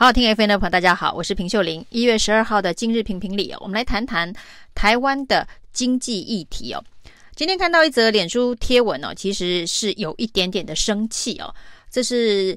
好听 FM 的朋友，大家好，我是平秀玲。一月十二号的今日评评理哦，我们来谈谈台湾的经济议题哦。今天看到一则脸书贴文哦，其实是有一点点的生气哦。这是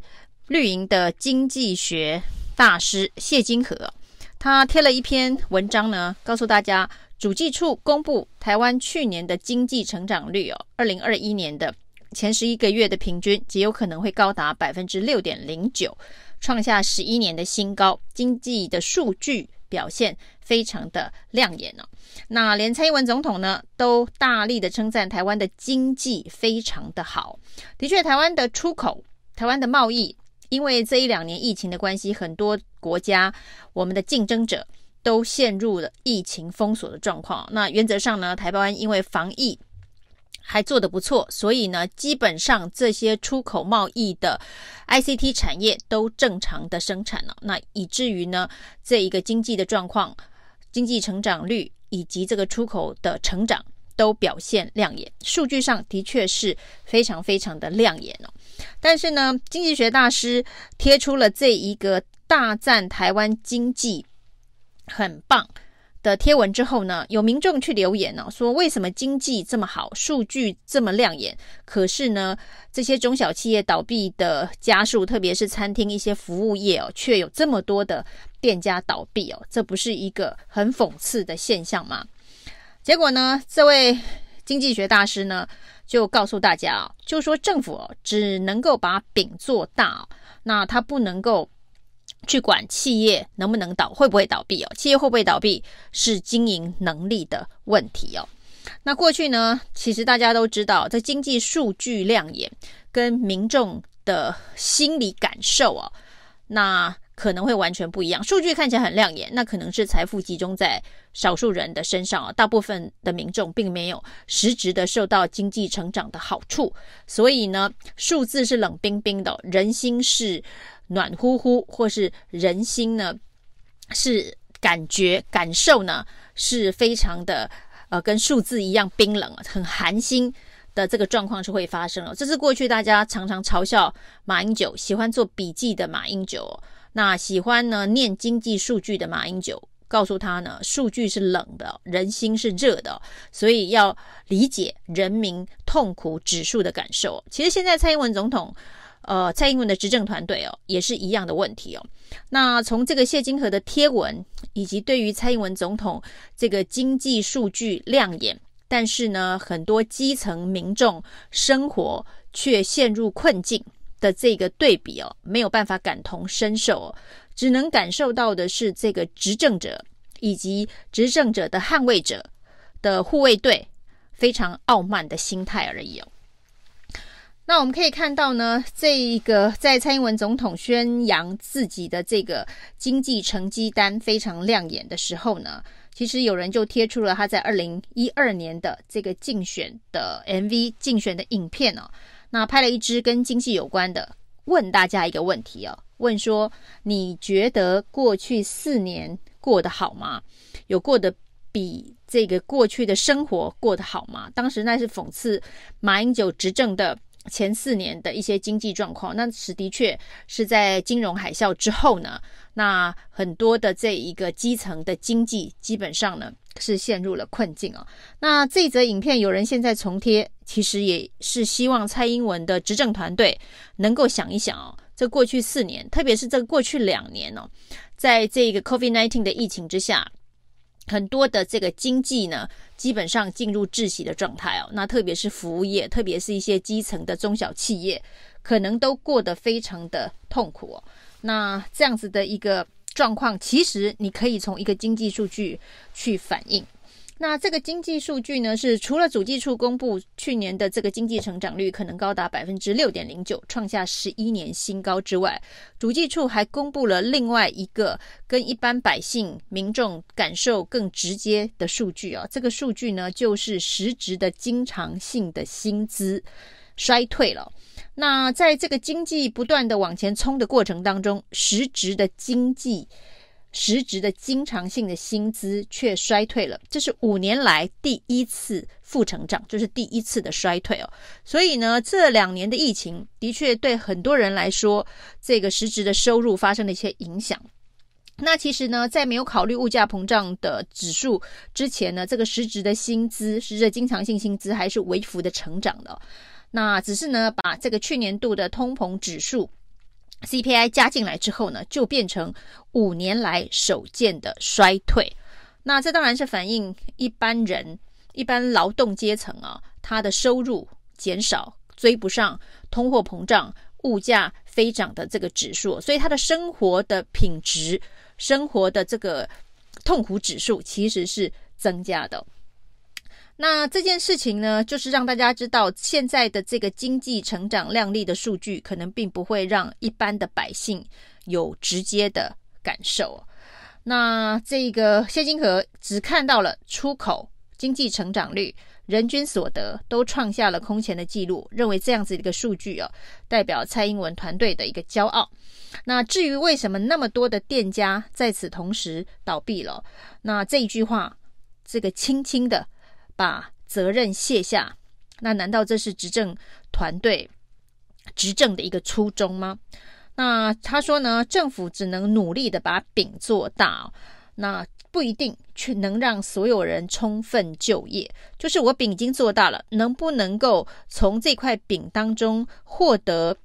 绿营的经济学大师谢金河，他贴了一篇文章呢，告诉大家，主计处公布台湾去年的经济成长率哦，二零二一年的前十一个月的平均极有可能会高达百分之六点零九。创下十一年的新高，经济的数据表现非常的亮眼哦。那连蔡英文总统呢，都大力的称赞台湾的经济非常的好。的确，台湾的出口、台湾的贸易，因为这一两年疫情的关系，很多国家我们的竞争者都陷入了疫情封锁的状况。那原则上呢，台湾因为防疫。还做得不错，所以呢，基本上这些出口贸易的 ICT 产业都正常的生产了，那以至于呢，这一个经济的状况、经济成长率以及这个出口的成长都表现亮眼，数据上的确是非常非常的亮眼哦。但是呢，经济学大师贴出了这一个大赞台湾经济很棒。的贴文之后呢，有民众去留言呢、哦，说为什么经济这么好，数据这么亮眼，可是呢，这些中小企业倒闭的家数，特别是餐厅一些服务业哦，却有这么多的店家倒闭哦，这不是一个很讽刺的现象吗？结果呢，这位经济学大师呢，就告诉大家哦，就说政府哦，只能够把饼做大哦，那他不能够。去管企业能不能倒，会不会倒闭哦？企业会不会倒闭是经营能力的问题哦。那过去呢，其实大家都知道，这经济数据亮眼跟民众的心理感受哦，那可能会完全不一样。数据看起来很亮眼，那可能是财富集中在少数人的身上哦，大部分的民众并没有实质的受到经济成长的好处。所以呢，数字是冷冰冰的，人心是。暖乎乎，或是人心呢，是感觉感受呢，是非常的呃，跟数字一样冰冷，很寒心的这个状况是会发生了。这是过去大家常常嘲笑马英九，喜欢做笔记的马英九，那喜欢呢念经济数据的马英九，告诉他呢，数据是冷的，人心是热的，所以要理解人民痛苦指数的感受。其实现在蔡英文总统。呃，蔡英文的执政团队哦，也是一样的问题哦。那从这个谢金河的贴文，以及对于蔡英文总统这个经济数据亮眼，但是呢，很多基层民众生活却陷入困境的这个对比哦，没有办法感同身受哦，只能感受到的是这个执政者以及执政者的捍卫者的护卫队非常傲慢的心态而已哦。那我们可以看到呢，这一个在蔡英文总统宣扬自己的这个经济成绩单非常亮眼的时候呢，其实有人就贴出了他在二零一二年的这个竞选的 MV 竞选的影片哦。那拍了一支跟经济有关的，问大家一个问题哦，问说你觉得过去四年过得好吗？有过得比这个过去的生活过得好吗？当时那是讽刺马英九执政的。前四年的一些经济状况，那是的确是在金融海啸之后呢，那很多的这一个基层的经济基本上呢是陷入了困境哦。那这则影片有人现在重贴，其实也是希望蔡英文的执政团队能够想一想哦，这过去四年，特别是这过去两年哦，在这个 COVID-19 的疫情之下。很多的这个经济呢，基本上进入窒息的状态哦。那特别是服务业，特别是一些基层的中小企业，可能都过得非常的痛苦哦。那这样子的一个状况，其实你可以从一个经济数据去反映。那这个经济数据呢，是除了主计处公布去年的这个经济成长率可能高达百分之六点零九，创下十一年新高之外，主计处还公布了另外一个跟一般百姓民众感受更直接的数据啊。这个数据呢，就是实质的经常性的薪资衰退了。那在这个经济不断的往前冲的过程当中，实质的经济实质的经常性的薪资却衰退了，这是五年来第一次负成长，就是第一次的衰退哦。所以呢，这两年的疫情的确对很多人来说，这个实质的收入发生了一些影响。那其实呢，在没有考虑物价膨胀的指数之前呢，这个实质的薪资、实质的经常性薪资还是微幅的成长的。那只是呢，把这个去年度的通膨指数。CPI 加进来之后呢，就变成五年来首见的衰退。那这当然是反映一般人、一般劳动阶层啊，他的收入减少，追不上通货膨胀、物价飞涨的这个指数，所以他的生活的品质、生活的这个痛苦指数其实是增加的。那这件事情呢，就是让大家知道，现在的这个经济成长亮丽的数据，可能并不会让一般的百姓有直接的感受。那这个谢金河只看到了出口、经济成长率、人均所得都创下了空前的记录，认为这样子的一个数据哦，代表蔡英文团队的一个骄傲。那至于为什么那么多的店家在此同时倒闭了，那这一句话，这个轻轻的。把责任卸下，那难道这是执政团队执政的一个初衷吗？那他说呢，政府只能努力的把饼做大，那不一定却能让所有人充分就业。就是我饼已经做大了，能不能够从这块饼当中获得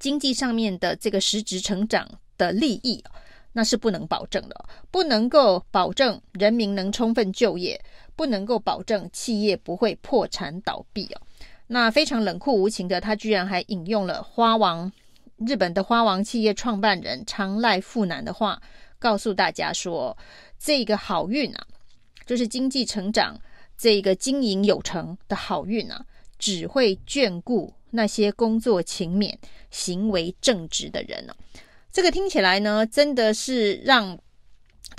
经济上面的这个实质成长的利益，那是不能保证的，不能够保证人民能充分就业。不能够保证企业不会破产倒闭哦。那非常冷酷无情的，他居然还引用了花王日本的花王企业创办人长濑富男的话，告诉大家说：“这个好运啊，就是经济成长，这个经营有成的好运啊，只会眷顾那些工作勤勉、行为正直的人呢。”这个听起来呢，真的是让。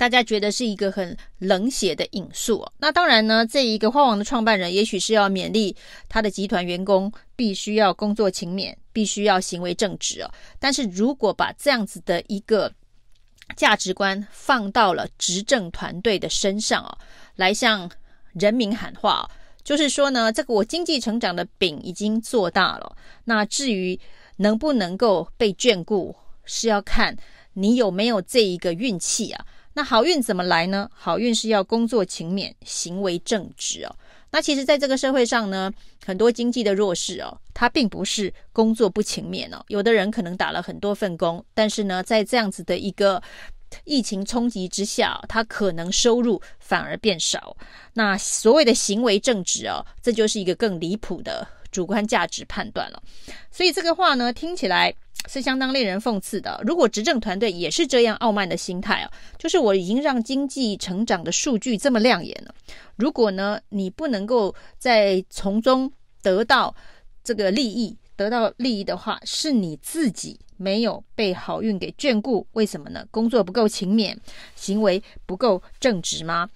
大家觉得是一个很冷血的引述。那当然呢，这一个花王的创办人也许是要勉励他的集团员工必须要工作勤勉，必须要行为正直哦。但是如果把这样子的一个价值观放到了执政团队的身上哦，来向人民喊话，就是说呢，这个我经济成长的饼已经做大了。那至于能不能够被眷顾，是要看你有没有这一个运气啊。那好运怎么来呢？好运是要工作勤勉，行为正直哦。那其实，在这个社会上呢，很多经济的弱势哦，他并不是工作不勤勉哦。有的人可能打了很多份工，但是呢，在这样子的一个疫情冲击之下，他可能收入反而变少。那所谓的行为正直哦，这就是一个更离谱的主观价值判断了。所以这个话呢，听起来。是相当令人讽刺的。如果执政团队也是这样傲慢的心态啊，就是我已经让经济成长的数据这么亮眼了，如果呢，你不能够在从中得到这个利益，得到利益的话，是你自己没有被好运给眷顾。为什么呢？工作不够勤勉，行为不够正直吗？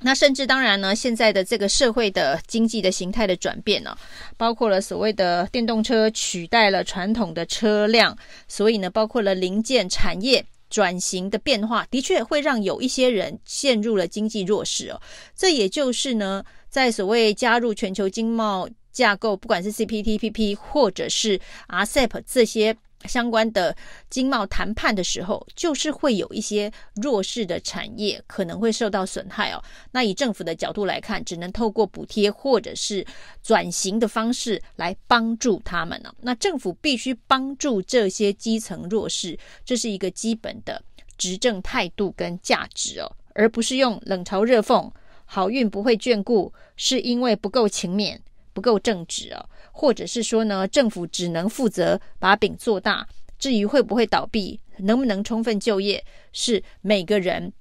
那甚至当然呢，现在的这个社会的经济的形态的转变呢，包括了所谓的电动车取代了传统的车辆，所以呢，包括了零件产业转型的变化，的确会让有一些人陷入了经济弱势哦。这也就是呢，在所谓加入全球经贸架构，不管是 CPTPP 或者是 RCEP 这些。相关的经贸谈判的时候，就是会有一些弱势的产业可能会受到损害哦。那以政府的角度来看，只能透过补贴或者是转型的方式来帮助他们呢。那政府必须帮助这些基层弱势，这是一个基本的执政态度跟价值哦，而不是用冷嘲热讽，好运不会眷顾，是因为不够勤勉，不够正直哦。或者是说呢，政府只能负责把饼做大，至于会不会倒闭，能不能充分就业，是每个人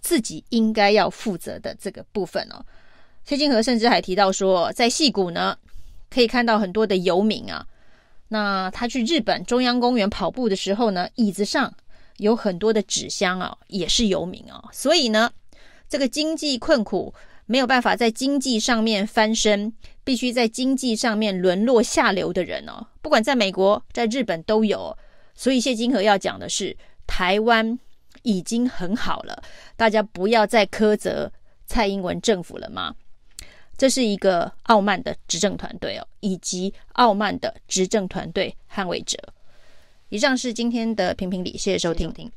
自己应该要负责的这个部分哦。崔金河甚至还提到说，在矽谷呢，可以看到很多的游民啊。那他去日本中央公园跑步的时候呢，椅子上有很多的纸箱啊，也是游民啊。所以呢，这个经济困苦。没有办法在经济上面翻身，必须在经济上面沦落下流的人哦，不管在美国、在日本都有。所以谢金河要讲的是，台湾已经很好了，大家不要再苛责蔡英文政府了吗？这是一个傲慢的执政团队哦，以及傲慢的执政团队捍卫者。以上是今天的评评理，谢谢收听，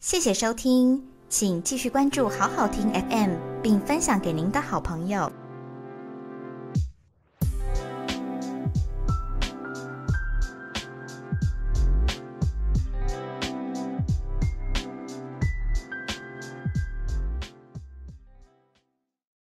谢谢收听，请继续关注好好听 FM，并分享给您的好朋友。